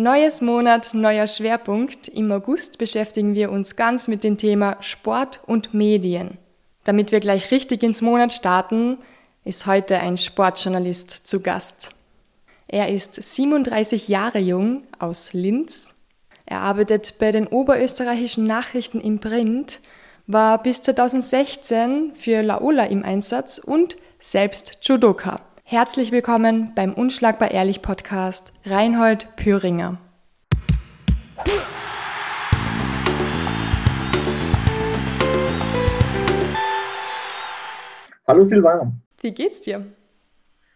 Neues Monat, neuer Schwerpunkt. Im August beschäftigen wir uns ganz mit dem Thema Sport und Medien. Damit wir gleich richtig ins Monat starten, ist heute ein Sportjournalist zu Gast. Er ist 37 Jahre jung aus Linz. Er arbeitet bei den oberösterreichischen Nachrichten im Print, war bis 2016 für Laola im Einsatz und selbst Judoka. Herzlich willkommen beim Unschlagbar Ehrlich Podcast, Reinhold Püringer. Hallo Silvana. Wie geht's dir?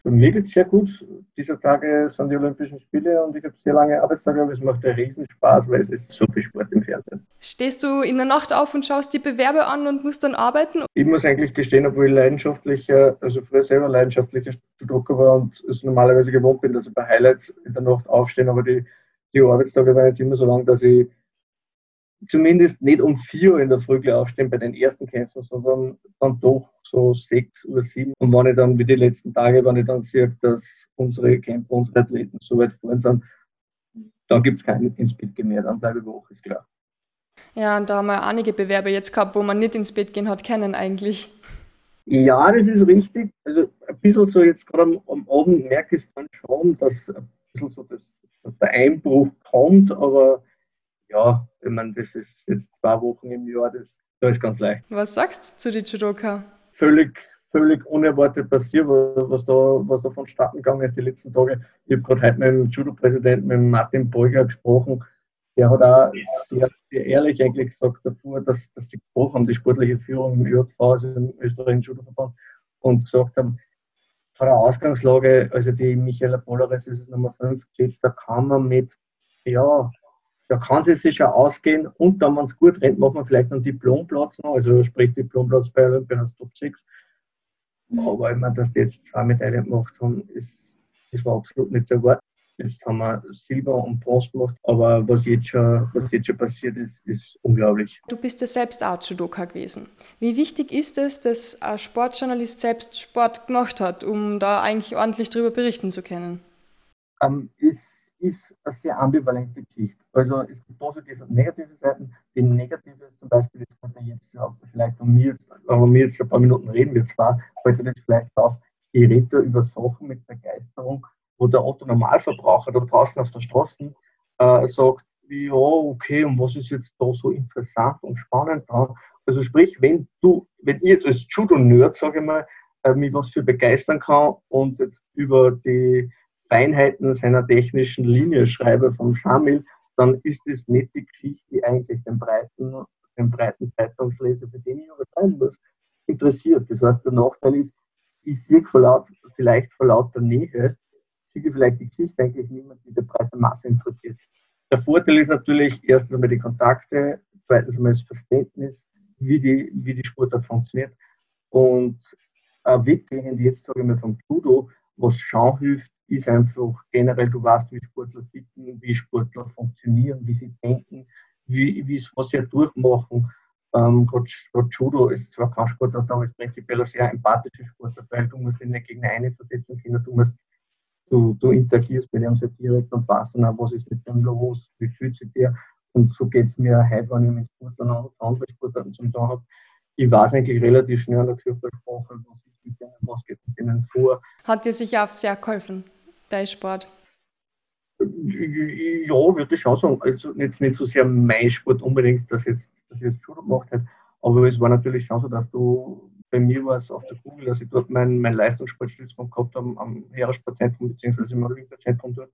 Mir geht es sehr gut. Dieser Tage sind die Olympischen Spiele und ich habe sehr lange Arbeitstage, aber es macht einen Riesenspaß, weil es ist so viel Sport im Fernsehen. Stehst du in der Nacht auf und schaust die Bewerbe an und musst dann arbeiten? Ich muss eigentlich gestehen, obwohl ich leidenschaftlicher, also früher selber leidenschaftlicher Judoka war und es normalerweise gewohnt bin, dass ich bei Highlights in der Nacht aufstehen, aber die, die Arbeitstage waren jetzt immer so lang, dass ich zumindest nicht um vier Uhr in der Früh aufstehen bei den ersten Kämpfen, sondern dann doch so sechs Uhr, sieben. Und wenn ich dann, wie die letzten Tage, wenn ich dann sehe, dass unsere Kämpfer, unsere Athleten so weit vorn sind, dann gibt es kein ins Bett gehen mehr, dann bleibe ich wach, ist klar. Ja, und da haben wir einige Bewerber jetzt gehabt, wo man nicht ins Bett gehen hat können eigentlich. Ja, das ist richtig. Also ein bisschen so jetzt gerade am, am Abend merke ich dann schon, dass ein bisschen so das, der Einbruch kommt, aber ja, ich meine, das ist jetzt zwei Wochen im Jahr, das, das ist ganz leicht. Was sagst du zu den Judoka? Völlig, völlig unerwartet passiert, was da, was da vonstatten gegangen ist die letzten Tage. Ich habe gerade heute mit dem Judo-Präsidenten, mit Martin Beuger gesprochen. Der hat auch sehr, sehr ehrlich eigentlich gesagt davor, dass, dass sie gesprochen haben, die sportliche Führung im ÖJV, also im österreichischen Judo-Verband, und gesagt haben, von der Ausgangslage, also die Michaela Polaris ist Nummer 5 gesetzt, da kann man mit, ja, da kann es sich ja ausgehen und dann, wenn es gut rennt, macht man vielleicht einen Diplomplatz noch, also sprich Diplomplatz bei Olympia Top 6. Aber ich meine, dass die jetzt zwei Medaillen gemacht haben, ist, das war absolut nicht zu erwarten. Jetzt haben wir Silber und Bronze gemacht, aber was jetzt schon, was jetzt schon passiert ist, ist unglaublich. Du bist ja selbst auch Judoka gewesen. Wie wichtig ist es, dass ein Sportjournalist selbst Sport gemacht hat, um da eigentlich ordentlich darüber berichten zu können? Ähm, ist ist eine sehr ambivalente Geschichte. Also es gibt positive und negative Seiten. Die negative zum Beispiel, jetzt könnte jetzt vielleicht um mir, jetzt, wenn wir jetzt ein paar Minuten reden, wir zwar, heute das vielleicht auf, ich rede über Sachen mit Begeisterung, wo der Otto Normalverbraucher da draußen auf der Straße äh, sagt, ja, okay, und was ist jetzt da so interessant und spannend dran? Also sprich, wenn du, wenn ich jetzt als Judo-Nerd, sage ich mal, äh, mich was für begeistern kann und jetzt über die Feinheiten seiner technischen Linie schreibe vom Schamil, dann ist es nicht die Geschichte, die eigentlich den breiten, den breiten Zeitungsleser, für den ich übertreiben muss, interessiert. Das heißt, der Nachteil ist, ich sehe vielleicht vor lauter Nähe, sehe vielleicht die Geschichte eigentlich niemand, die der breite Masse interessiert. Der Vorteil ist natürlich erstens einmal die Kontakte, zweitens einmal das Verständnis, wie die, wie die Sportart funktioniert. Und äh, weggehend jetzt, sage ich mal, vom Judo, was Schauen hilft, ist einfach generell, du weißt, wie Sportler ticken, wie Sportler funktionieren, wie sie denken, wie, wie was sie durchmachen. Ähm, Gerade Judo ist zwar kein Sportler, aber ist prinzipiell ein sehr empathischer Sportler, weil du musst in den Gegner einversetzen können, du musst du, du interagierst mit dem sehr direkt und weißt dann auch, was ist mit dem los, wie fühlt sich der. Und so geht es mir heute, wenn ich mit Sportlern und anderen Sportlern zum Tag habe. Ich weiß eigentlich relativ schnell an der Körpersprache, was ist mit denen, was geht mit denen vor. Hat dir sicher auch sehr geholfen? dein Sport? Ja, würde ich schon sagen. Also jetzt nicht so sehr mein Sport unbedingt, dass, jetzt, dass ich jetzt Judo gemacht habe, aber es war natürlich schon so, dass du bei mir war es auf der Kugel, dass ich dort meinen mein Leistungssportstützpunkt gehabt habe am Heeressportzentrum bzw. im Olympiazentrum dort.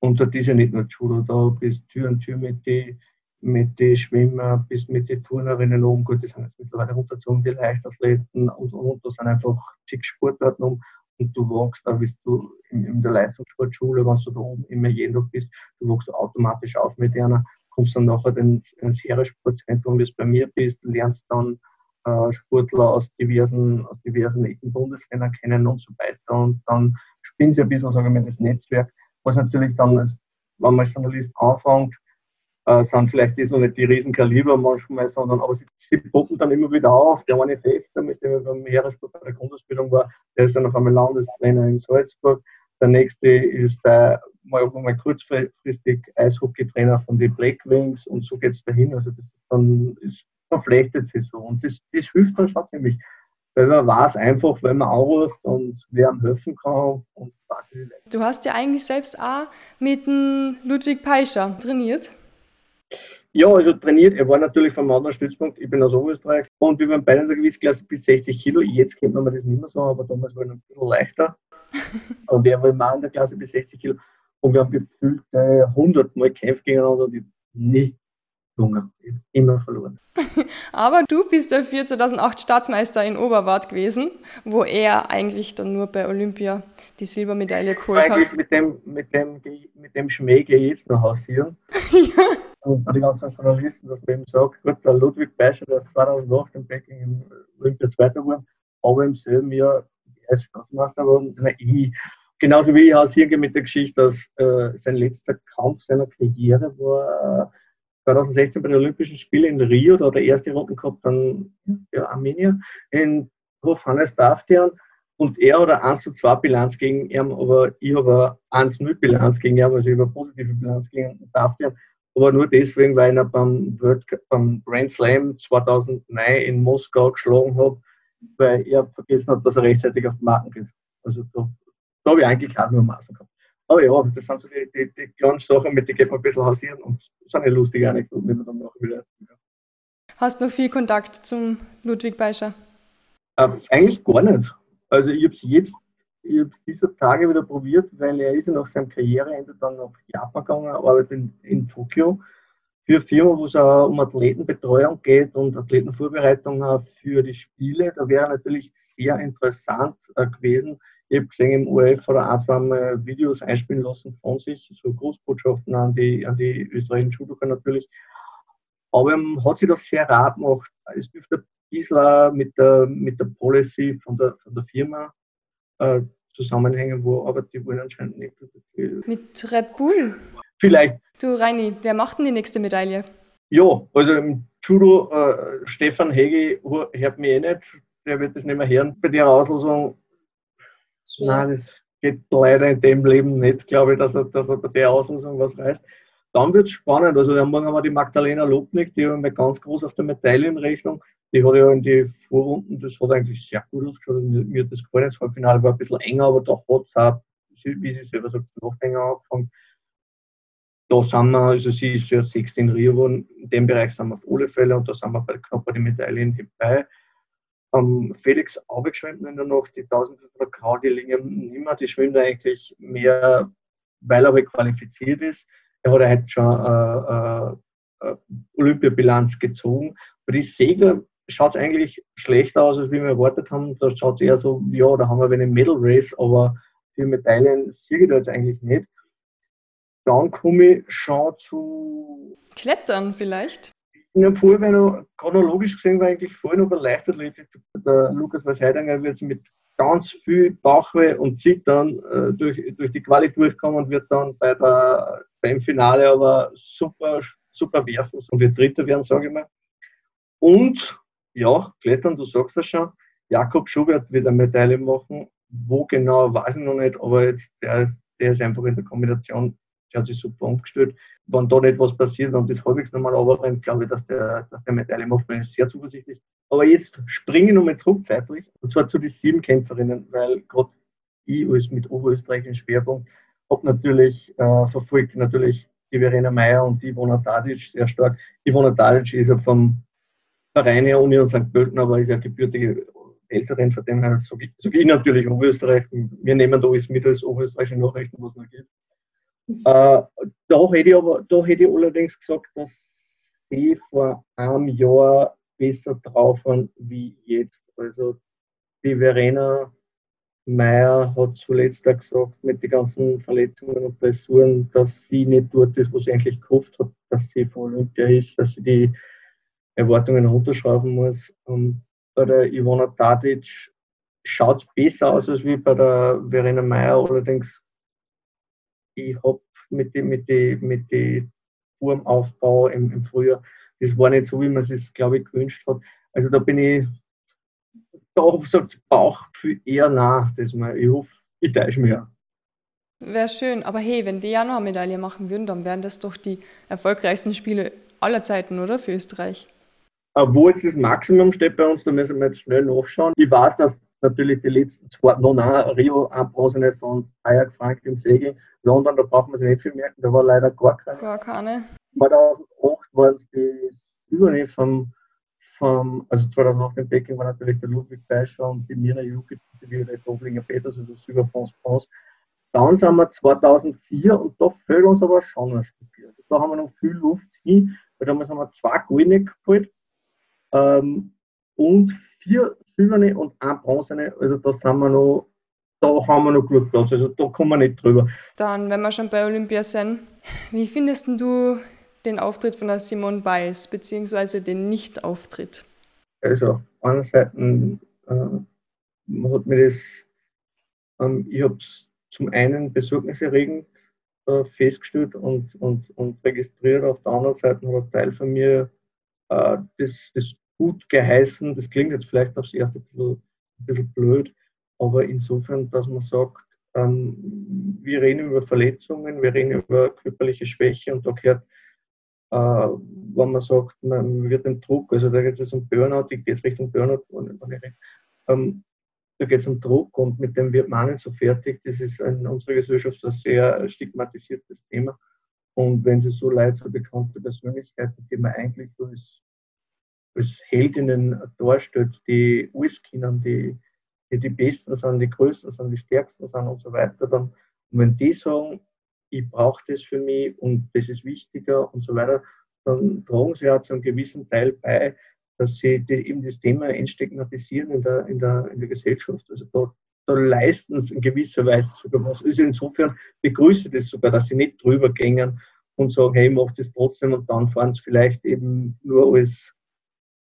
Und dort ist ja nicht nur Judo, da bist Tür an Tür mit den mit die Schwimmer, bis mit den Turnerinnen oben. Gut, die sind jetzt mittlerweile Rotation, die Leichtathleten. Und, und, und da sind einfach schick Sportarten um. Und du wachst, da bist du in, in der Leistungssportschule, wenn du da oben immer jeden Tag bist, du wachst automatisch auf mit einer, kommst dann nachher ins, ins Heeressportzentrum, wie es bei mir bist, lernst dann äh, Sportler aus diversen, aus diversen Ecken Bundesländern kennen und so weiter. Und dann spinnst du ein bisschen, sagen wir mal, das Netzwerk, was natürlich dann, wenn man als Journalist anfängt, äh, sind vielleicht noch nicht die Riesenkaliber manchmal, sondern aber sie, sie poppen dann immer wieder auf. Der eine Fester, mit dem ich beim Heeressport bei der Grundausbildung war, der ist dann auf einmal Landestrainer in Salzburg. Der nächste ist der mal, mal kurzfristig Eishockey-Trainer von den Blackwings und so geht es dahin. Also das dann ist, verflechtet sich so. Und das, das hilft dann schon ziemlich. Weil man weiß einfach, wenn man anruft und wer einem helfen kann und Du hast ja eigentlich selbst auch mit dem Ludwig Peischer trainiert. Ja, also trainiert. Er war natürlich vom anderen Stützpunkt. Ich bin aus Oberösterreich. Und wir waren beide in der Gewichtsklasse bis 60 Kilo. Jetzt kennt man das nicht mehr so, aber damals war er ein bisschen leichter. und er war immer in der Klasse bis 60 Kilo. Und wir haben gefühlt äh, 100 Mal gekämpft gegeneinander und ich nie gewonnen. Immer verloren. Aber du bist dafür 2008 Staatsmeister in Oberwart gewesen, wo er eigentlich dann nur bei Olympia die Silbermedaille geholt hat. Mit dem, mit dem, mit dem Schmäh gehe ich jetzt noch hausieren. ja. Und die ganzen Journalisten, dass man eben sagt, gut, der Ludwig Beischer, der ist 2008 in Peking Olympia Zweiter geworden, aber im selben Jahr er ist Staatsmeister geworden. Na, ich, genauso wie ich hausieren gehe mit der Geschichte, dass äh, sein letzter Kampf seiner Karriere war äh, 2016 bei den Olympischen Spielen in Rio, da hat er erste Runden gehabt, dann ja, Armenier, in Hof Hannes Daftian. Und er hat eine 1 zu 2 Bilanz gegen ihn, aber ich habe eine 1 0 Bilanz gegen ihn, also ich habe eine positive Bilanz gegen Daftian. Aber nur deswegen, weil ich ihn beim, World, beim Grand Slam 2009 in Moskau geschlagen habe, weil er vergessen hat, dass er rechtzeitig auf die Marken geht. Also da, da habe ich eigentlich auch nur Maßen gehabt. Aber ja, das sind so die, die, die kleinen Sachen, mit denen geht man ein bisschen hausieren und das sind ja lustige Anekdoten, die man dann nachher wieder ja. Hast du noch viel Kontakt zum Ludwig Beischer? Äh, eigentlich gar nicht. Also ich habe es jetzt, ich habe es dieser Tage wieder probiert, weil er ist nach seinem Karriereende dann nach Japan gegangen, arbeitet in, in Tokio für eine Firma, wo es auch um Athletenbetreuung geht und Athletenvorbereitung für die Spiele. Da wäre natürlich sehr interessant äh, gewesen, ich habe gesehen, im ORF hat er ein, zwei Videos einspielen lassen von sich, so Großbotschaften an die, an die österreichischen Judoka natürlich. Aber er hat sich das sehr rar gemacht. Es dürfte ein bisschen mit der, mit der Policy von der, von der Firma äh, zusammenhängen, wo aber die wollen anscheinend nicht. Mit Red Bull? Vielleicht. Du Reini, wer macht denn die nächste Medaille? Ja, also im Judo, äh, Stefan Hegi hört mich eh nicht, der wird das nicht mehr hören. Bei der Auslosung so. Nein, das geht leider in dem Leben nicht, glaube ich, dass er, dass er bei der Auslösung was reißt. Dann wird es spannend. Also, morgen haben wir die Magdalena Lobnick, die haben wir ganz groß auf der Medaillenrechnung. Die hat ja in die Vorrunden, das hat eigentlich sehr gut ausgeschaut. Mir, mir hat das gefallen. Das Halbfinale war ein bisschen enger, aber da hat es auch, wie sie selber sagt, noch länger angefangen. Da sind wir, also sie ist ja 16 Rio geworden, in dem Bereich sind wir auf alle Fälle und da sind wir bei, knapp bei den Medaillen dabei. Ähm, Felix abgeschwemmt in der Nacht, die 1500 Grau, die liegen nicht mehr, die schwimmt eigentlich mehr, weil er halt qualifiziert ist. Er hat halt schon äh, äh, Olympiabilanz gezogen. Bei den Segler schaut es eigentlich schlechter aus, als wir erwartet haben. Da schaut es eher so, ja, da haben wir eine Medal Race, aber für Medaillen sehe ich da jetzt eigentlich nicht. Dann komme ich schon zu. Klettern vielleicht? in einem Fall, noch chronologisch gesehen war eigentlich vorher noch bei Leichtathletik. Der Lukas Weißheidinger wird mit ganz viel Bauchweh und Zittern äh, durch, durch die Quali durchkommen und wird dann bei der, beim Finale aber super, super werfen und wird Dritter werden, sage ich mal. Und ja, Klettern, du sagst das schon, Jakob Schubert wird eine Medaille machen. Wo genau, weiß ich noch nicht, aber jetzt, der, der ist einfach in der Kombination, der hat sich super umgestellt wenn da nicht was passiert und das halbwegs normal runterrennt, glaube ich, dass der, dass der Medaille macht, bin ich sehr zuversichtlich. Aber jetzt springe ich nochmal zurück zeitlich, und zwar zu den sieben Kämpferinnen, weil gerade ich als mit oberösterreichischen Schwerpunkt habe natürlich äh, verfolgt natürlich die Verena Meyer und die Ivona Tadic sehr stark. Ivona Tadic ist ja vom Verein her Union St. Pölten, aber ist ja gebürtige Elserin, von dem her sage ich, sag ich natürlich Oberösterreich. Wir nehmen da alles mit als oberösterreichische Nachrichten, was noch gibt. Äh, da, hätte ich aber, da hätte ich allerdings gesagt, dass sie vor einem Jahr besser drauf waren wie jetzt. Also die Verena Meyer hat zuletzt auch gesagt, mit den ganzen Verletzungen und Blessuren, dass sie nicht dort ist, wo sie eigentlich gehofft hat, dass sie vor Olympia ist, dass sie die Erwartungen runterschrauben muss. Und bei der Ivona Tadic schaut es besser aus als wie bei der Verena Meyer, allerdings ich habe mit dem mit die, mit die Turmaufbau im, im Frühjahr, das war nicht so, wie man es sich, glaube ich, gewünscht hat. Also da bin ich, da sagt Bauch viel eher nach, dass man, ich hoffe, ich täusche mich ja. Wäre schön, aber hey, wenn die ja noch eine Medaille machen würden, dann wären das doch die erfolgreichsten Spiele aller Zeiten, oder? Für Österreich. Wo jetzt das Maximum steht bei uns, da müssen wir jetzt schnell nachschauen. Ich weiß, dass natürlich die letzten zwei, noch nein, Rio ein Bronze von Ajax Frank im Segel. London, da braucht man sich nicht viel merken, da war leider gar keine. Gar keine. 2008 waren es die Silberne vom, vom, also 2008 in Peking war natürlich der Ludwig Beischer und die Mira Jukic, die Violette Doblinger Peters, also Silber, Bronze, Bronze. Dann sind wir 2004 und da fehlt uns aber schon ein Stück. Also da haben wir noch viel Luft hin, weil damals haben wir zwei Goldene geholt ähm, und vier Silberne und ein Bronzene. Also da sind wir noch, da haben wir noch gut Platz. Also da kommen wir nicht drüber. Dann, wenn wir schon bei Olympia sind, wie findest du den Auftritt von der Simone Biles, beziehungsweise den Nicht-Auftritt? Also auf einer Seite äh, hat mir das, ähm, ich habe es zum einen besorgniserregend äh, festgestellt und, und, und registriert. Auf der anderen Seite hat ein Teil von mir äh, das, das gut geheißen. Das klingt jetzt vielleicht aufs erste ein bisschen, ein bisschen blöd, aber insofern, dass man sagt, ähm, wir reden über Verletzungen, wir reden über körperliche Schwäche und da gehört, äh, wenn man sagt, man wird den Druck, also da geht es um Burnout, ich gehe jetzt Richtung Burnout, ähm, da geht es um Druck und mit dem wird man nicht so fertig. Das ist in unserer Gesellschaft ein sehr stigmatisiertes Thema. Und wenn sie so leid, so bekannte Persönlichkeiten, die man eigentlich als, als Heldinnen darstellt, die alles kennen, die, die die Besten sind, die Größten sind, die Stärksten sind und so weiter, dann, und wenn die sagen, ich brauche das für mich und das ist wichtiger und so weiter, dann tragen sie ja zu einem gewissen Teil bei, dass sie die, eben das Thema entstigmatisieren in der, in der, in der Gesellschaft. Also da, da leisten sie in gewisser Weise sogar was. Also insofern begrüße ich das sogar, dass sie nicht drüber gängen und sagen, hey, ich mache das trotzdem und dann fahren sie vielleicht eben nur als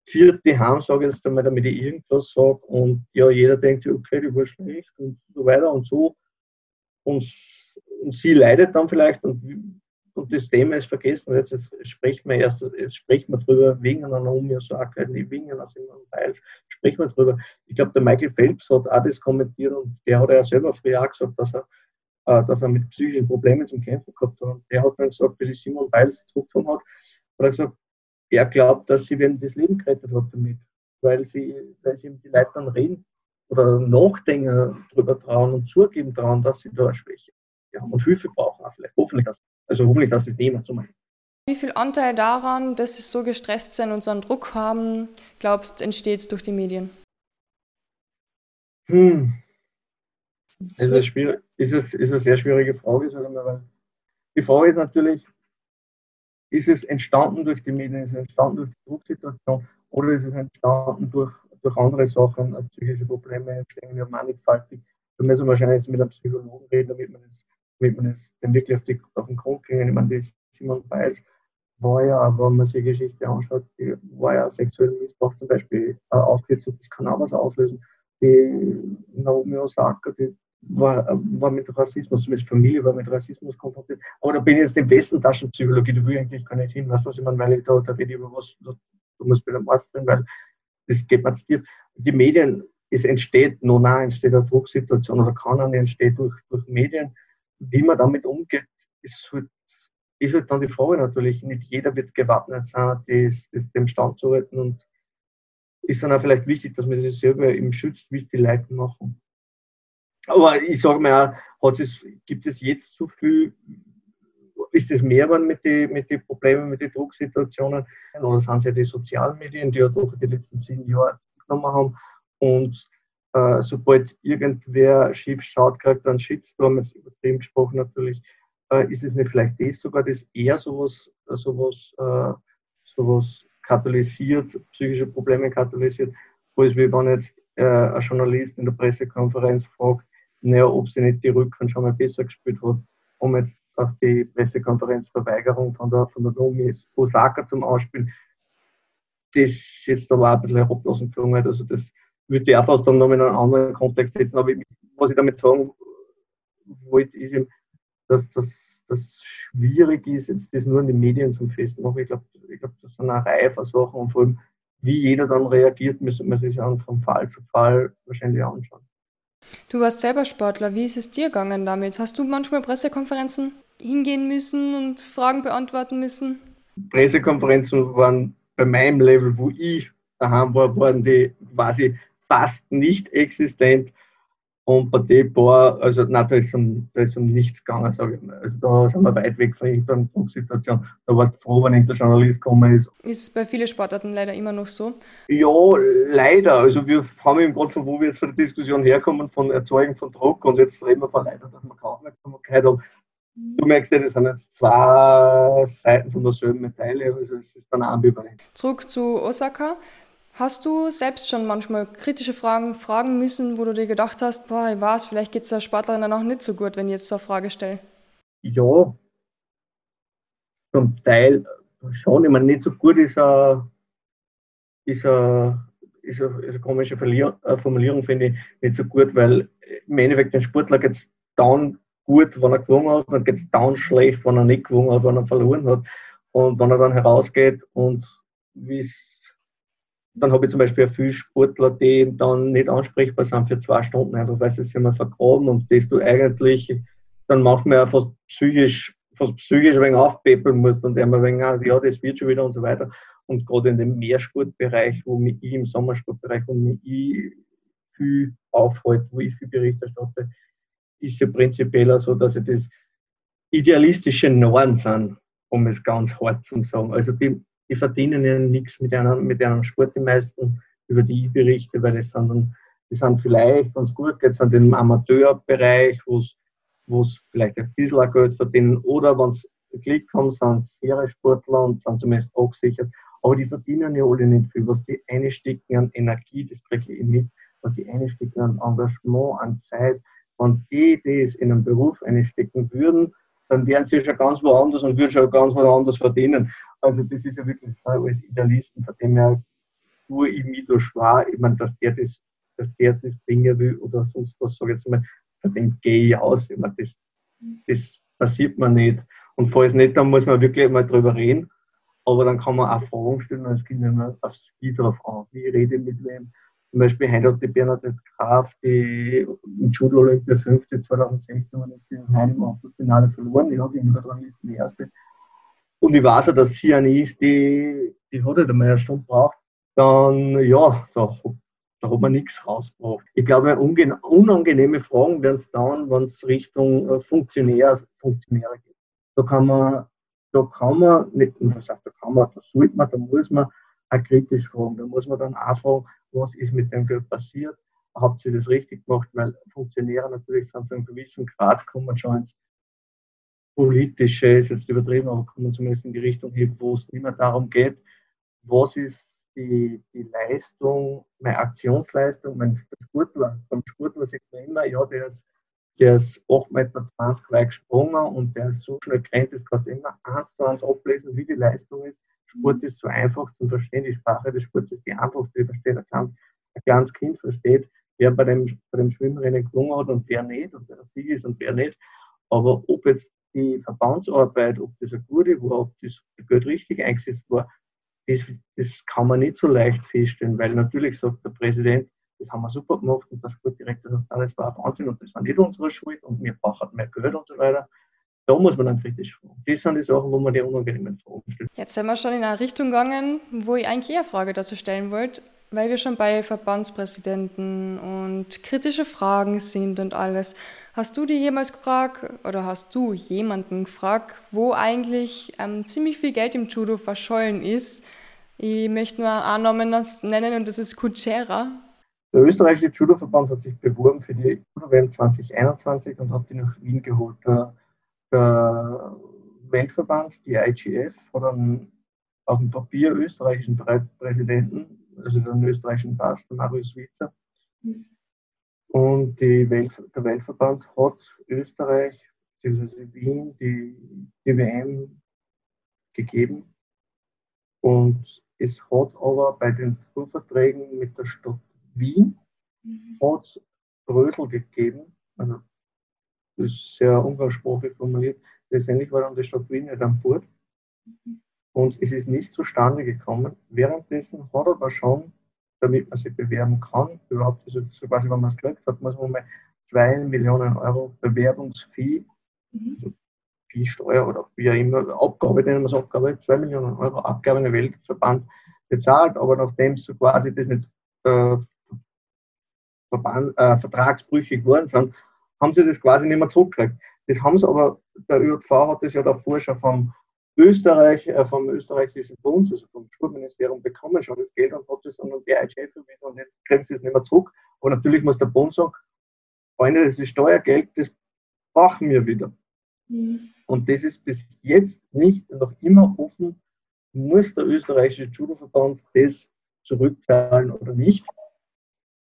vierte Heim, sage ich jetzt einmal, damit ich irgendwas sage und ja, jeder denkt sich, okay, die war schlecht und so weiter und so und, und sie leidet dann vielleicht und und das Thema ist vergessen. Jetzt, jetzt sprechen wir erst, jetzt sprechen wir drüber, wegen einer Naomi Osaka, wegen einer Simone Biles, sprechen wir drüber. Ich glaube, der Michael Phelps hat auch das kommentiert und der hat ja selber früher auch gesagt, dass er, äh, dass er mit psychischen Problemen zum Kämpfen gehabt hat. Und der hat dann gesagt, wie die Simone Biles zurückgekommen hat, hat er gesagt, er glaubt, dass sie ihm das Leben gerettet hat damit, weil sie, weil sie ihm die Leute dann reden oder nachdenken, darüber trauen und zugeben trauen, dass sie da eine Schwäche haben und Hilfe brauchen auch vielleicht. Hoffentlich, dass also hoffentlich, dass es niemand so macht. Wie viel Anteil daran, dass sie so gestresst sind und so einen Druck haben, glaubst entsteht durch die Medien? Hm. Ist, ist, eine, ist, es, ist eine sehr schwierige Frage, sagen wir mal. Die Frage ist natürlich, ist es entstanden durch die Medien, ist es entstanden durch die Drucksituation oder ist es entstanden durch, durch andere Sachen, psychische Probleme entstehen ja mannigfaltig. Da müssen wir wahrscheinlich jetzt mit einem Psychologen reden, damit man das damit man es dann wirklich auf, die, auf den Grund gehen. Ich meine, die Simon Biles war ja, wenn man sich die Geschichte anschaut, die war ja sexuell Missbrauch zum Beispiel äh, ausgesetzt und das kann auch was auslösen. Die Naomi Osaka, die war, war mit Rassismus, zumindest Familie war mit Rassismus konfrontiert. Aber da bin ich jetzt in besten Taschenpsychologie, da will ich eigentlich gar nicht hin. Weißt du, was ich meine? Weil da, da rede ich über was, da, da muss bei Arzt drin, weil das geht zu tief. Die Medien, es entsteht, no, nein, entsteht eine Drucksituation oder kann nicht entstehen durch, durch Medien wie man damit umgeht, ist halt, ist halt dann die Frage natürlich. Nicht jeder wird gewappnet sein, das, das dem halten und ist dann auch vielleicht wichtig, dass man sich selber eben schützt, wie es die Leute machen. Aber ich sage mal auch, es, gibt es jetzt zu viel, ist es mehr geworden mit den mit die Problemen, mit den Drucksituationen? Oder sind es ja die sozialen Medien, die ja doch die letzten zehn Jahre genommen haben und äh, sobald irgendwer schief schaut, kriegt einen Shitstorm, jetzt übertrieben gesprochen natürlich, äh, ist es nicht vielleicht das sogar, das eher sowas, sowas, äh, sowas katalysiert, psychische Probleme katalysiert, als wie wenn jetzt äh, ein Journalist in der Pressekonferenz fragt, naja, ob sie nicht die Rücken schon mal besser gespielt hat, um jetzt auf die Pressekonferenzverweigerung von der, von der Nomi Osaka zum Ausspielen. Das jetzt aber auch ein bisschen herablassen gelungen. Also das, würde ich auch fast dann noch in einen anderen Kontext setzen. Aber was ich damit sagen wollte, ist eben, dass das, das schwierig ist, jetzt das nur in den Medien zum Festmachen. Ich glaube, ich glaub, das sind eine Reihe von Sachen und vor allem, wie jeder dann reagiert, müssen wir sich dann von Fall zu Fall wahrscheinlich anschauen. Du warst selber Sportler. Wie ist es dir gegangen damit? Hast du manchmal Pressekonferenzen hingehen müssen und Fragen beantworten müssen? Pressekonferenzen waren bei meinem Level, wo ich daheim war, waren die quasi fast nicht existent. Und bei dem paar, also nein, da ist um, da ist um nichts gegangen, sage ich mal. Also da sind wir weit weg von irgendeiner Drucksituation. Da warst du froh, wenn irgendein Journalist gekommen ist. Ist bei vielen Sportarten leider immer noch so? Ja, leider. Also wir haben eben gerade von wo wir jetzt von der Diskussion herkommen, von Erzeugen von Druck und jetzt reden wir von leider, dass man keine Aufmerksamkeit hat. Du merkst ja, das sind jetzt zwei Seiten von derselben Medaille, also es ist dann ambivalent. Zurück zu Osaka. Hast du selbst schon manchmal kritische Fragen fragen müssen, wo du dir gedacht hast, boah, ich weiß, vielleicht geht es der Sportlerin dann auch nicht so gut, wenn ich jetzt so eine Frage stelle? Ja, zum Teil schon. Ich meine, nicht so gut ist eine, ist eine, ist eine, ist eine komische äh, Formulierung, finde ich, nicht so gut, weil im Endeffekt den Sportler geht es down gut, wenn er gewonnen hat, dann geht es down schlecht, wenn er nicht gewonnen hat, wenn er verloren hat. Und wenn er dann herausgeht und wie es dann habe ich zum Beispiel viele Sportler, die dann nicht ansprechbar sind für zwei Stunden, einfach weil sie sich immer vergraben und das du eigentlich, dann manchmal ja fast psychisch, fast psychisch ein wenig aufpäppeln musst und immer ein wenig, ah, ja, das wird schon wieder und so weiter. Und gerade in dem Mehrsportbereich, wo mich ich im Sommersportbereich, wo mich ich viel aufhalte, wo ich viel Bericht erstatte, ist ja prinzipiell so, dass ich das idealistische Normen sind, um es ganz hart zu sagen. Also die die verdienen ja nichts mit einem, mit einem Sport, die meisten, über die ich berichte, weil das sind, dann, die sind vielleicht, wenn es gut geht, sind im Amateurbereich, wo es vielleicht ein bisschen Geld verdienen, oder wenn es Glück haben, sind es Sportler und sind zumindest auch gesichert. Aber die verdienen ja alle nicht viel. Was die einstecken an Energie, das kriege ich mit, was die einstecken an Engagement, an Zeit, wenn die das in einen Beruf einstecken würden, dann wären sie schon ganz woanders und würden schon ganz woanders verdienen. Also das ist ja wirklich so als Idealisten, von dem her tue ich mich da schwer, ich meine, dass der das, dass der das bringen will oder sonst was, sage ich jetzt mal, von dem gehe ich aus, ich meine, das, das passiert mir nicht. Und falls nicht, dann muss man wirklich mal drüber reden. Aber dann kann man auch Fragen stellen und es kommt immer aufs Spiel drauf an. Wie rede ich mit wem? Zum Beispiel hat die Bernadette Graf, die im Judo Olympia 5. 2016 und ist in Heim im Achtelfinale verloren. Die hat in der Rangliste die erste. Und ich weiß auch, dass sie eine ist, die, die hat halt einmal eine Stunde braucht. Dann, ja, da, da hat man nichts rausgebracht. Ich glaube, unangenehme Fragen werden es dann, wenn es Richtung äh, Funktionär, Funktionäre geht. Da kann man, da kann man, nicht, was heißt, da kann man, da sollte man, da muss man auch kritisch fragen. Da muss man dann auch fragen, was ist mit dem Geld passiert? Habt ihr das richtig gemacht? Weil Funktionäre natürlich sind zu einem gewissen Grad kommen schon ins Politische, ist jetzt übertrieben, aber kommen zumindest in die Richtung wo es nicht mehr darum geht, was ist die, die Leistung, meine Aktionsleistung, mein Sportler, beim Sportler sieht man immer, ja, der ist, der ist 8,20 Meter weit gesprungen und der ist so schnell gerannt, das kannst du immer eins zu eins ablesen, wie die Leistung ist. Sport ist so einfach zu verstehen. Die Sprache des Sports ist die einfachste, die versteht ein, klein, ein kleines Kind versteht, wer bei dem, bei dem Schwimmrennen gelungen hat und wer nicht und wer der Sieg ist und wer nicht. Aber ob jetzt die Verbandsarbeit, ob das eine gute war, ob das Geld richtig eingesetzt war, das, das kann man nicht so leicht feststellen, weil natürlich sagt der Präsident, das haben wir super gemacht und das Sportdirektor sagt, das war Wahnsinn und das war nicht unsere Schuld und wir brauchen mehr Geld und so weiter da muss man dann kritisch fragen. Das sind die Sachen, wo man die unangenehmen Fragen stellt. Jetzt sind wir schon in eine Richtung gegangen, wo ich eigentlich eher Frage dazu stellen wollte, weil wir schon bei Verbandspräsidenten und kritische Fragen sind und alles. Hast du dir jemals gefragt oder hast du jemanden gefragt, wo eigentlich ähm, ziemlich viel Geld im Judo verschollen ist? Ich möchte nur einen Namen nennen und das ist Kutschera. Der österreichische Judo-Verband hat sich beworben für die Judo-WM 2021 und hat die nach Wien geholt der Weltverband, die IGF, hat einen auf dem Papier österreichischen Präsidenten, also den österreichischen Pass, den Marius Witzer. Und Welt, der Weltverband hat Österreich, bzw. Wien, die, die WM gegeben. Und es hat aber bei den Vorverträgen mit der Stadt Wien mhm. hat Brösel gegeben, also das ist sehr umgangssprachlich formuliert. Letztendlich war dann die Stadt Wien nicht an Bord. Und es ist nicht zustande gekommen. Währenddessen hat aber schon damit man sich bewerben kann. Überhaupt, also so quasi, wenn man es kriegt, hat man so mal 2 Millionen Euro Bewerbungsfee, mhm. also Viehsteuer oder wie auch immer, Abgabe, nennen wir es Abgabe, 2 Millionen Euro Abgabe in den Weltverband bezahlt, aber nachdem so quasi das nicht äh, Verband, äh, vertragsbrüchig geworden sind, haben sie das quasi nicht mehr zurückgekriegt. Das haben sie aber, der ÖV hat das ja davor schon vom Österreich, äh, vom österreichischen Bund, also vom Schulministerium bekommen schon das Geld und hat das an den BIJ verwiesen und jetzt kriegen sie es nicht mehr zurück. Aber natürlich muss der Bund sagen, Freunde, das ist Steuergeld, das brauchen wir wieder. Mhm. Und das ist bis jetzt nicht noch immer offen, muss der österreichische Judo-Verband das zurückzahlen oder nicht.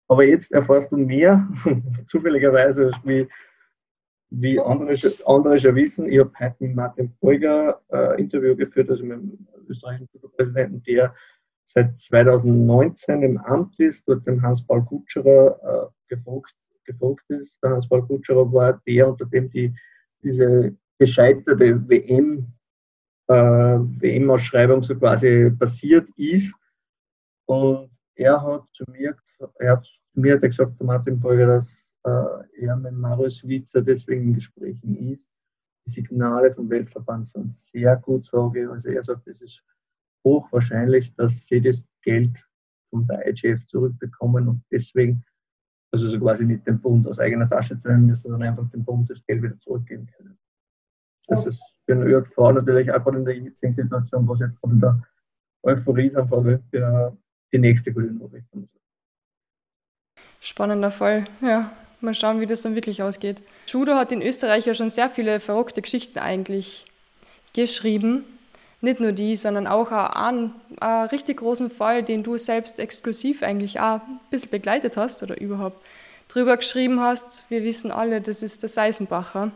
Aber jetzt erfährst du mehr, zufälligerweise, wie, wie andere, andere schon wissen. Ich habe heute mit Martin Beuger ein äh, Interview geführt, also mit dem österreichischen Präsidenten, der seit 2019 im Amt ist, dort dem Hans-Paul Kutscherer äh, gefolgt, gefolgt ist. Der Hans-Paul Kutscherer war der, unter dem die, diese gescheiterte WM, äh, WM-Ausschreibung so quasi passiert ist. Und er hat zu mir, er hat mir hat er gesagt, Martin Beuger, dass äh, er mit Marius Witzer deswegen in Gesprächen ist. Die Signale vom Weltverband sind sehr gut, sage ich. Also er sagt, es ist hochwahrscheinlich, dass sie das Geld vom IGF zurückbekommen und deswegen, also so quasi nicht den Bund aus eigener Tasche zahlen müssen, sondern einfach dem Bund das Geld wieder zurückgeben können. Das ist für den ÖV natürlich auch gerade in der jetzigen Situation, was jetzt von der Euphorie sind, vor Olympia die nächste gute Nachricht. Spannender Fall, ja. Mal schauen, wie das dann wirklich ausgeht. Judo hat in Österreich ja schon sehr viele verrückte Geschichten eigentlich geschrieben. Nicht nur die, sondern auch einen, einen richtig großen Fall, den du selbst exklusiv eigentlich auch ein bisschen begleitet hast oder überhaupt drüber geschrieben hast. Wir wissen alle, das ist der Seisenbacher.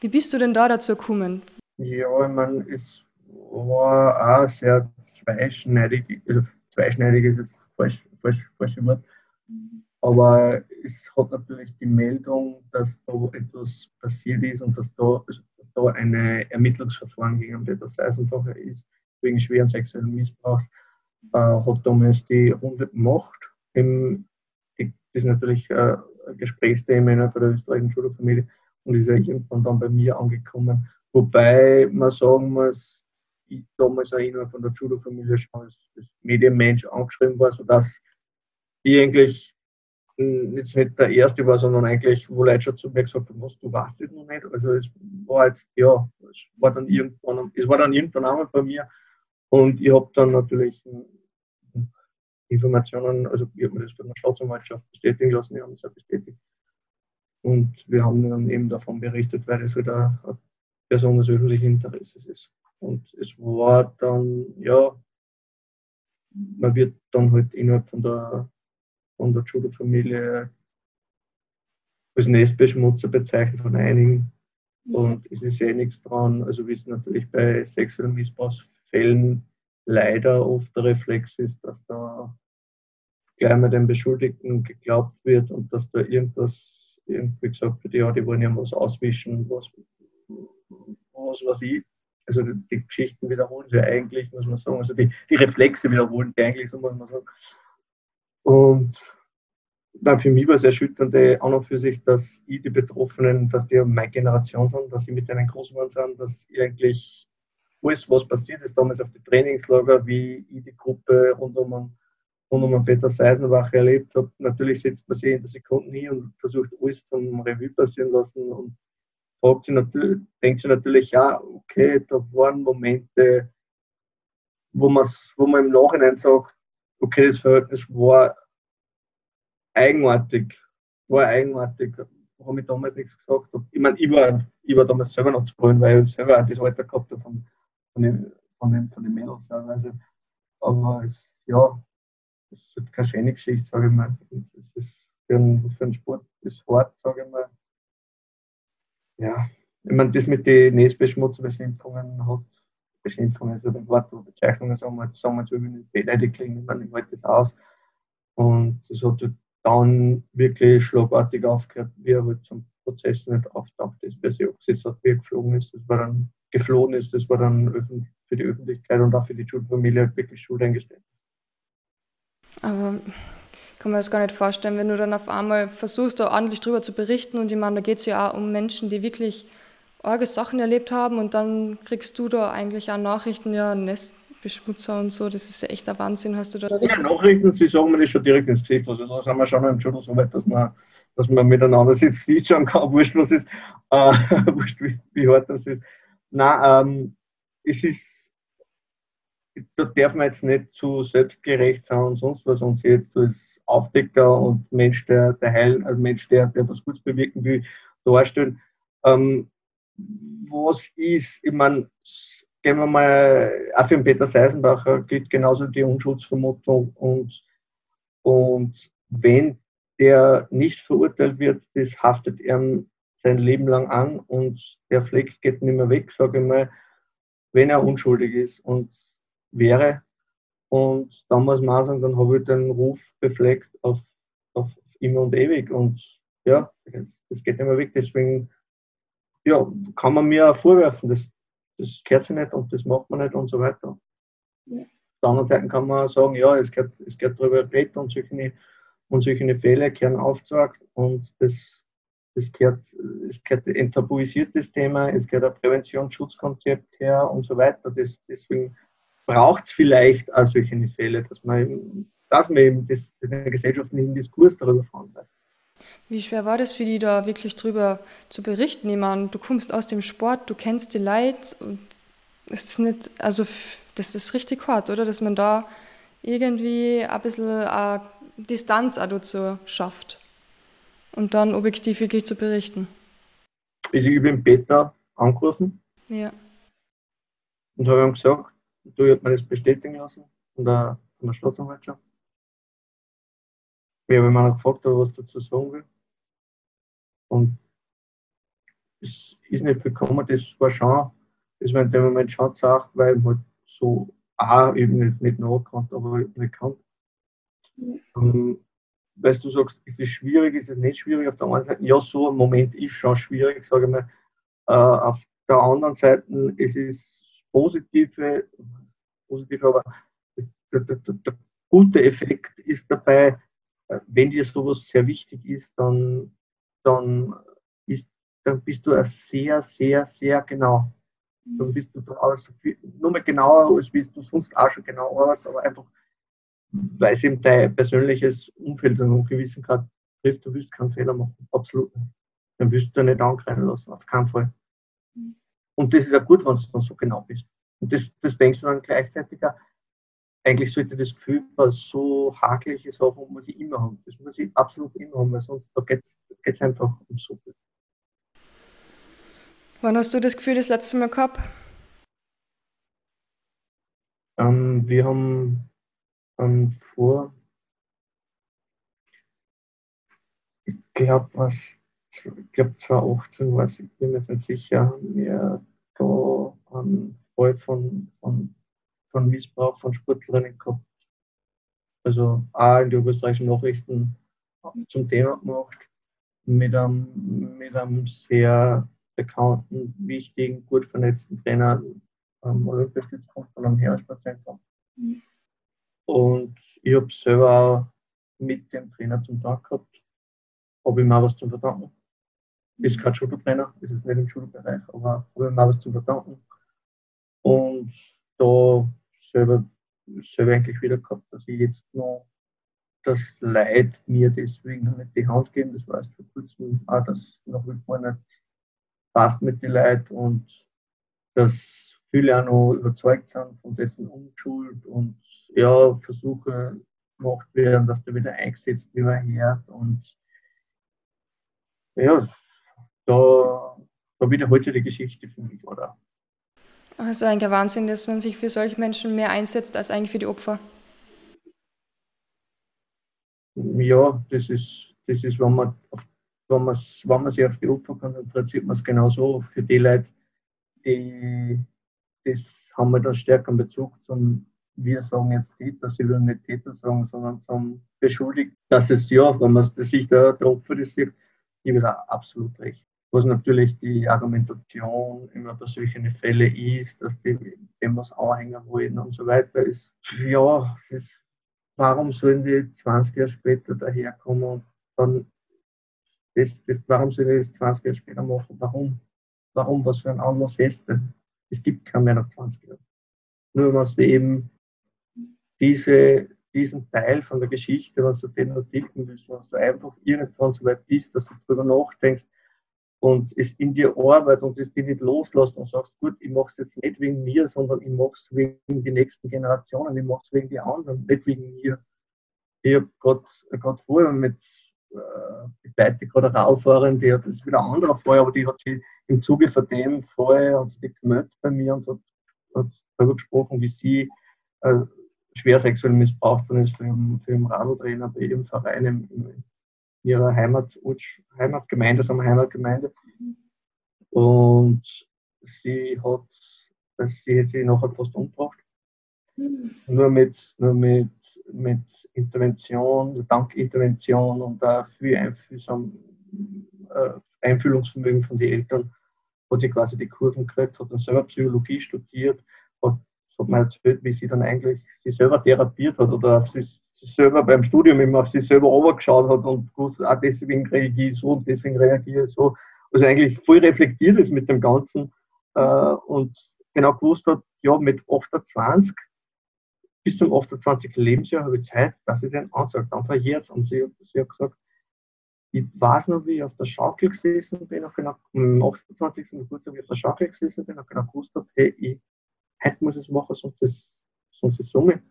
Wie bist du denn da dazu gekommen? Ja, ich meine, es war auch sehr zweischneidig, also zweischneidig ist jetzt falsch, falsch, falsche Wort. Aber es hat natürlich die Meldung, dass da etwas passiert ist und dass da, dass da eine Ermittlungsverfahren gegen Peter Seisenbacher ist, wegen schweren sexuellen Missbrauchs, äh, hat damals die Runde gemacht. Das ist natürlich äh, ein Gesprächsthema bei der österreichischen Schulfamilie und ist irgendwann dann bei mir angekommen. Wobei man sagen muss, ich damals auch immer von der Judo-Familie schon als, als Medienmensch angeschrieben war, sodass ich eigentlich jetzt nicht der Erste war, sondern eigentlich, wo Leute schon zu mir gesagt haben, was, du weißt das noch nicht. Also es war jetzt, ja, es war dann irgendwann, es war dann irgendwann einmal bei mir und ich habe dann natürlich Informationen, also ich habe mir das von der Staatsanwaltschaft bestätigen lassen, ich habe es auch bestätigt. Und wir haben dann eben davon berichtet, weil es halt eine Person des öffentlichen Interesses ist. Und es war dann, ja, man wird dann halt innerhalb von der, von der Judo-Familie als Nestbeschmutzer bezeichnet von einigen. Mhm. Und es ist eh nichts dran. Also wie es natürlich bei sexuellen Missbrauchsfällen leider oft der Reflex ist, dass da gleich mal den Beschuldigten geglaubt wird und dass da irgendwas irgendwie gesagt wird, ja, die wollen ja was auswischen, was, was weiß ich. Also die Geschichten wiederholen sich eigentlich, muss man sagen. Also die, die Reflexe wiederholen sich eigentlich, so muss man sagen. Und dann für mich war es erschütternd an und für sich, dass ich die Betroffenen, dass die meine Generation sind, dass ich mit denen groß geworden sind, dass eigentlich alles, was passiert ist, damals auf die Trainingslager, wie ich die Gruppe rund um einen, rund um einen Peter Seisenbach erlebt habe, natürlich setzt man sich in der Sekunde hin und versucht alles zum Revue passieren lassen und fragt sich natürlich, denkt sich natürlich, ja, okay, da waren Momente, wo, wo man im Nachhinein sagt, okay, das Verhältnis war eigenartig, war eigenartig, habe ich damals nichts gesagt. Ich meine, ich war, ich war damals selber noch zu grün, weil ich selber auch das Alter gehabt habe von, von, den, von, den, von den Mädels teilweise. Aber es, ja, es ist keine schöne Geschichte, sage ich mal. Es ist für einen, für einen Sport ist hart, sage ich mal ja, ich meine, das mit den Näsbeschmutzbeschimpfungen hat, Beschimpfungen, also den Wort Bezeichnungen, sagen wir, sagen wir wie nicht beleidigt klingen, ich meine, ich halte das aus. Und das hat dann wirklich schlagartig aufgehört, wie er halt zum Prozess nicht auftaucht ist, wer sich abgesetzt hat, wie er geflogen ist. Das war dann geflohen ist, das war dann für die Öffentlichkeit und auch für die Schulfamilie halt wirklich Schuld eingestellt. Aber kann mir das gar nicht vorstellen, wenn du dann auf einmal versuchst, da ordentlich drüber zu berichten. Und ich meine, da geht es ja auch um Menschen, die wirklich arge Sachen erlebt haben und dann kriegst du da eigentlich auch Nachrichten, ja, Nestbeschmutzer und so, das ist ja echt der Wahnsinn, hast du da Ja, Nachrichten, sie sagen mir das schon direkt ins Gesicht, also da sind wir schon im Judo so weit, dass man, dass man miteinander sitzt, sieht schon kann, wurscht was ist, äh, wurscht wie, wie hart das ist. Nein, ähm, es ist, da darf man jetzt nicht zu selbstgerecht sein und sonst was und jetzt als Aufdecker und Mensch, der, der Heil, also Mensch, der, der was Gutes bewirken will, darstellen. Ähm, was ist, ich meine, gehen wir mal, auch für den Peter Seisenbacher gilt genauso die Unschuldsvermutung und, und wenn der nicht verurteilt wird, das haftet ihm sein Leben lang an und der Fleck geht nicht mehr weg, sage ich mal, wenn er unschuldig ist und wäre. Und dann muss man sagen, dann habe ich den Ruf befleckt auf, auf immer und ewig. Und ja, das geht nicht mehr weg. Deswegen ja, kann man mir vorwerfen, das, das gehört sich nicht und das macht man nicht und so weiter. Ja. Auf der anderen Seite kann man sagen, ja, es gehört, es gehört darüber geredet und solche, und solche Fälle gehören aufgezeigt und das, das gehört, es gehört ein tabuisiertes Thema, es gehört ein Präventionsschutzkonzept her und so weiter. Das, deswegen braucht es vielleicht auch solche Fälle, dass man, dass man eben das, den gesellschaftlichen Diskurs darüber fahren. Wie schwer war das für die da wirklich drüber zu berichten? Ich meine, du kommst aus dem Sport, du kennst die Leute und ist das nicht, also das ist richtig hart, oder? Dass man da irgendwie ein bisschen eine Distanz auch dazu schafft und dann objektiv wirklich zu berichten. Ich habe den Peter angerufen. Ja. Und habe ihm gesagt, du hast mir das bestätigen lassen von der, von der Staatsanwaltschaft. Ich habe mich gefragt, was dazu sagen will. Und es ist nicht gekommen, das war schon, das war in dem Moment schon gesagt, weil ich halt so auch eben jetzt nicht nachgekannt, aber nicht kannt. Mhm. Weil du sagst, ist es schwierig, ist es nicht schwierig? Auf der einen Seite, ja, so ein Moment ist schon schwierig, sage ich mal. Uh, auf der anderen Seite, es ist positive, positiv, aber der, der, der, der gute Effekt ist dabei, wenn dir sowas sehr wichtig ist, dann, dann, ist, dann bist du sehr, sehr, sehr genau. Dann bist du da aus, nur mehr genauer, als wie du sonst auch schon genau warst, aber einfach, weil es eben dein persönliches Umfeld an einem gewissen Grad trifft, du wirst keinen Fehler machen. Absolut nicht. Dann wirst du nicht angreifen lassen, auf keinen Fall. Und das ist ja gut, wenn du dann so genau bist. Und das, das denkst du dann gleichzeitig auch, eigentlich sollte das Gefühl bei so hakelige Sachen muss ich immer haben. Das muss ich absolut immer haben, weil sonst da geht es einfach um so viel. Wann hast du das Gefühl das letzte Mal gehabt? Ähm, wir haben ähm, vor, ich glaube, was, ich glaube 2018 war es, ich bin mir nicht sicher, haben wir da einen Fall von, von von Missbrauch von Sportlerinnen gehabt. Also auch in den österreichischen Nachrichten zum Thema gemacht, mit einem, mit einem sehr bekannten, wichtigen, gut vernetzten Trainer am Olympiastützpunkt von einem Heersportzentrum. Mhm. Und ich habe selber auch mit dem Trainer zum Tag gehabt, habe ihm auch was zu verdanken. Ist kein Judo-Trainer, ist es nicht im Judo-Bereich, aber habe ihm auch was zu verdanken. Und da selber, selber eigentlich wieder gehabt, dass ich jetzt noch das Leid mir deswegen nicht die Hand geben. Das war erst vor kurzem auch, dass noch wie vor nicht passt mit den Leuten und dass viele auch noch überzeugt sind von dessen Unschuld und ja, Versuche gemacht werden, dass der wieder eingesetzt wird und ja, da, da wiederholt sich die Geschichte für mich, oder? Also eigentlich ein Wahnsinn, dass man sich für solche Menschen mehr einsetzt als eigentlich für die Opfer. Ja, das ist, das ist wenn, man, wenn, man, wenn man sich auf die Opfer konzentriert, sieht man es genauso. Für die Leute, die das haben wir da stärkeren Bezug zum, wir sagen jetzt Täter, sie würden nicht Täter sagen, sondern zum Beschuldigten. Das ist ja, wenn man sich der, der Opfer das sieht, ich wieder absolut recht was natürlich die Argumentation immer bei solchen Fällen ist, dass die dem was anhängen wollen und so weiter ist. Ja, ist, warum sollen die 20 Jahre später daherkommen und dann, das, das, warum sollen die das 20 Jahre später machen? Warum? Warum? Was für ein Anlass hast du? Es gibt keinen mehr nach 20 Jahren. Nur was du eben diese, diesen Teil von der Geschichte, was du den noch tilgen willst, was du einfach irgendwann so weit bist, dass du darüber nachdenkst, und es in dir arbeitet und es dich nicht loslässt und sagst, gut, ich mache es jetzt nicht wegen mir, sondern ich mache es wegen den nächsten Generationen, ich mache es wegen den anderen, nicht wegen mir. Ich habe gerade vorher mit äh, Leute, gerade eine Radfahrerin, die hat, das ist wieder ein anderer Fall, aber die hat sich im Zuge von dem Fall hat sich gemeldet bei mir und hat, hat darüber gesprochen, wie sie äh, schwer sexuell missbraucht worden ist für für ihren Radltrainer bei ihrem Verein im, im ihrer Heimat, Heimatgemeinde, sagen wir Heimatgemeinde. Und sie hat, sie hat sich nachher fast umgebracht. Mhm. Nur mit, nur mit, mit Intervention, dank Intervention und auch viel Einfühlsam, äh, Einfühlungsvermögen von den Eltern hat sie quasi die Kurven gekriegt, hat dann selber Psychologie studiert, hat, hat mir erzählt, wie sie dann eigentlich sich selber therapiert hat oder auf sich selber beim Studium immer auf sich selber runtergeschaut hat und gewusst, ah, deswegen reagiere ich so und deswegen reagiere ich so. Also eigentlich voll reflektiert ist mit dem Ganzen äh, und genau gewusst hat, ja, mit 28 bis zum 28. Lebensjahr habe ich Zeit, dass ich den ansage. Dann verjährt Und sie, sie hat gesagt, ich weiß noch, wie ich auf der Schaukel gesessen bin, auch genau, am 28. Geburtstag, wie ich auf der Schaukel gesessen bin, auch genau gewusst habe, hey, ich, heute muss ich es machen, sonst ist, sonst ist Summe,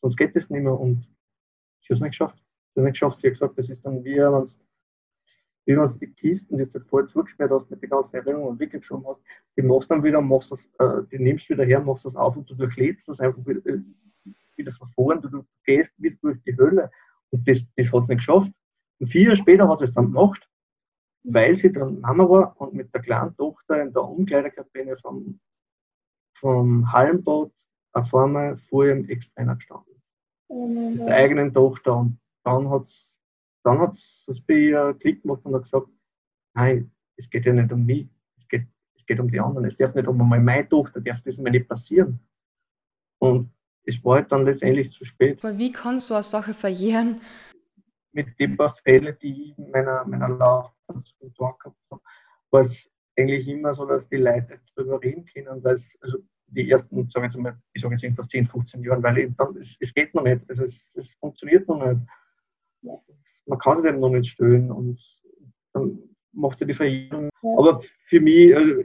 sonst geht es nicht mehr. Und ich habe es nicht geschafft. Ich habe nicht geschafft. Sie hat gesagt, das ist dann wie, wenn wie die Kisten, die du vorher zugesperrt hast, mit den ganzen Erinnerungen weggeschoben hast, die machst du dann wieder, machst das, äh, die nimmst wieder her, machst das auf und du durchlebst das einfach wieder, äh, wieder verfahren, du, du gehst wieder durch die Hölle. Und das, das hat es nicht geschafft. Und vier Jahre später hat es dann gemacht, weil sie dann Mama war und mit der kleinen Tochter in der Umkleidekabine vom, vom Hallenbad auf einmal vor ihrem Ex-Trainer gestanden mit der eigenen Tochter. Und dann hat es dann hat's das bei ihr Klick gemacht und hat gesagt, nein, es geht ja nicht um mich, es geht, es geht um die anderen. Es darf nicht um meine Tochter, darf das mir nicht passieren. Und es war halt dann letztendlich zu spät. Aber wie kann so eine Sache verjähren? Mit den paar Fällen, die ich in meiner, meiner Laufbahn zu tun gehabt habe, war es eigentlich immer so, dass die Leute darüber reden können, weil es, also die ersten, sagen jetzt mal, ich sage jetzt irgendwas 10, 15 Jahren, weil dann, es, es, geht noch nicht, also es, es funktioniert noch nicht. Man kann sich dem noch nicht stellen und dann macht er die Verjährung. Ja. Aber für mich, also,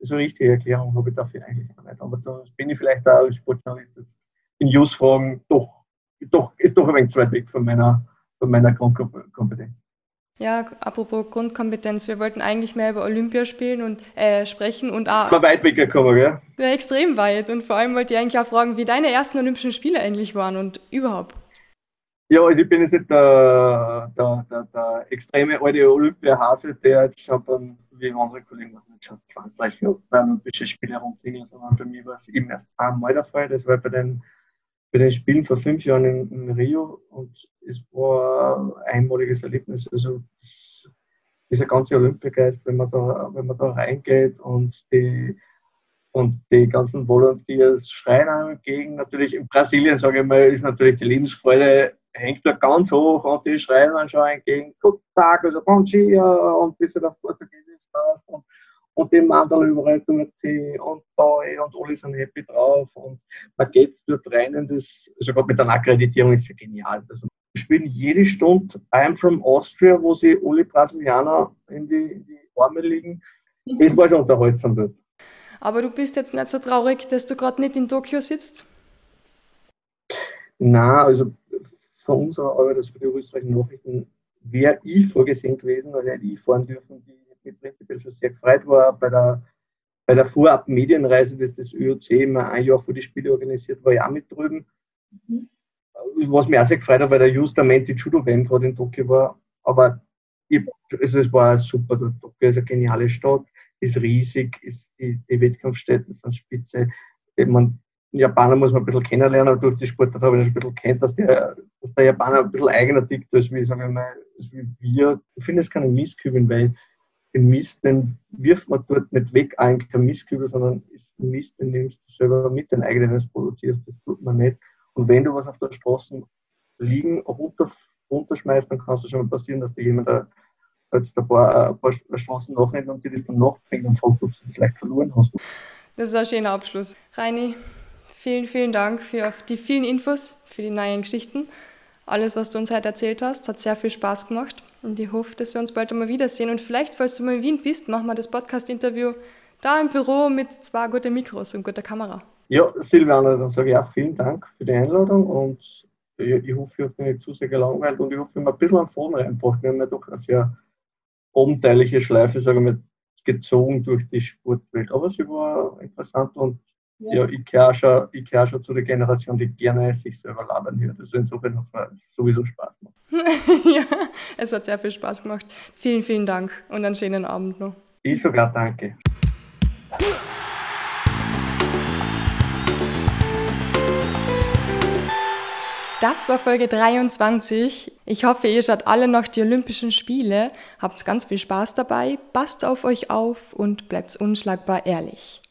so eine richtige Erklärung habe ich dafür eigentlich noch nicht. Aber da bin ich vielleicht auch als Sportjournalist jetzt in News-Fragen doch, doch, ist doch ein wenig zu weit weg von meiner, von meiner Grundkompetenz. Ja, apropos Grundkompetenz, wir wollten eigentlich mehr über Olympia spielen und äh, sprechen und auch. War weit weggekommen, gell? Ja, extrem weit. Und vor allem wollte ich eigentlich auch fragen, wie deine ersten Olympischen Spiele eigentlich waren und überhaupt. Ja, also ich bin jetzt nicht der, der, der, der extreme alte Olympiahase, der jetzt schon beim, wie andere Kollegen, schon 20, 30 Jahre bei Olympischen Spielen herumklingen, sondern für mich war es eben erst einmal der Fall. Das war bei den bei den Spielen vor fünf Jahren in, in Rio und es war ein einmaliges Erlebnis. Also dieser ganze Olympiageist, wenn man da, wenn man da reingeht und die, und die ganzen Volunteers schreien einem entgegen. Natürlich in Brasilien, sage ich mal, ist natürlich die Lebensfreude hängt da ganz hoch und die schreien dann schon entgegen, Guten Tag, also Bom dia und bis du auf Portugiesisch und und die Mandel überall sie und da und alle sind happy drauf und man geht dort rein und das, also gerade mit der Akkreditierung ist ja genial. Also wir spielen jede Stunde I'm from Austria, wo sie alle Brasilianer in die, in die Arme liegen. Das war schon unterhaltsam dort. Aber du bist jetzt nicht so traurig, dass du gerade nicht in Tokio sitzt? Na, also von unserer Arbeit, also für die österreichischen Nachrichten, wäre ich vorgesehen gewesen, weil hätte ich fahren dürfen, die mich prinzipiell schon sehr gefreut war. Bei der, bei der Vorab-Medienreise, das das ÖOC immer ein Jahr vor die Spiele organisiert, war ich auch mit drüben. Mhm. Was mich auch sehr gefreut hat, weil der Justament die Judo-WM gerade in Tokio war. Aber ich, also es war super. Tokio ist eine geniale Stadt, ist riesig, ist die, die Wettkampfstätten sind spitze. Man, Japaner muss man ein bisschen kennenlernen, aber durch die Sportart habe ich ein bisschen kennt, dass der, dass der Japaner ein bisschen eigener tickt als wie, sagen wir mal, wie wir. Ich finde es keine Misskübeln, weil den Mist, den wirft man dort nicht weg, eigentlich kein Mistkübel, sondern ist ein Mist, den nimmst du selber mit, den eigenen produzierst, das tut man nicht. Und wenn du was auf der Straße liegen runter, runterschmeißt, dann kann es schon mal passieren, dass dir jemand ein, jetzt ein paar, ein paar Straßen nachrennt und dir das dann nachbringt und fragt, ob du das leicht verloren hast. Das ist ein schöner Abschluss. Reini, vielen, vielen Dank für die vielen Infos, für die neuen Geschichten. Alles, was du uns heute erzählt hast, hat sehr viel Spaß gemacht. Und ich hoffe, dass wir uns bald einmal wiedersehen. Und vielleicht, falls du mal in Wien bist, machen wir das Podcast-Interview da im Büro mit zwei guten Mikros und guter Kamera. Ja, Silvana, dann sage ich auch vielen Dank für die Einladung und ich, ich hoffe, ich habe nicht zu sehr gelangweilt und ich hoffe, wir haben ein bisschen an Faden reingebracht. Wir haben ja doch eine sehr abenteuerliche Schleife, sagen wir, gezogen durch die Sportwelt. Aber sie war interessant und ja, ich gehöre schon, gehör schon zu der Generation, die gerne sich selber labern hört. Also insofern hat es sowieso Spaß gemacht. ja, es hat sehr viel Spaß gemacht. Vielen, vielen Dank und einen schönen Abend noch. Ich sogar danke. Das war Folge 23. Ich hoffe, ihr schaut alle noch die Olympischen Spiele, habt ganz viel Spaß dabei, passt auf euch auf und bleibt unschlagbar ehrlich.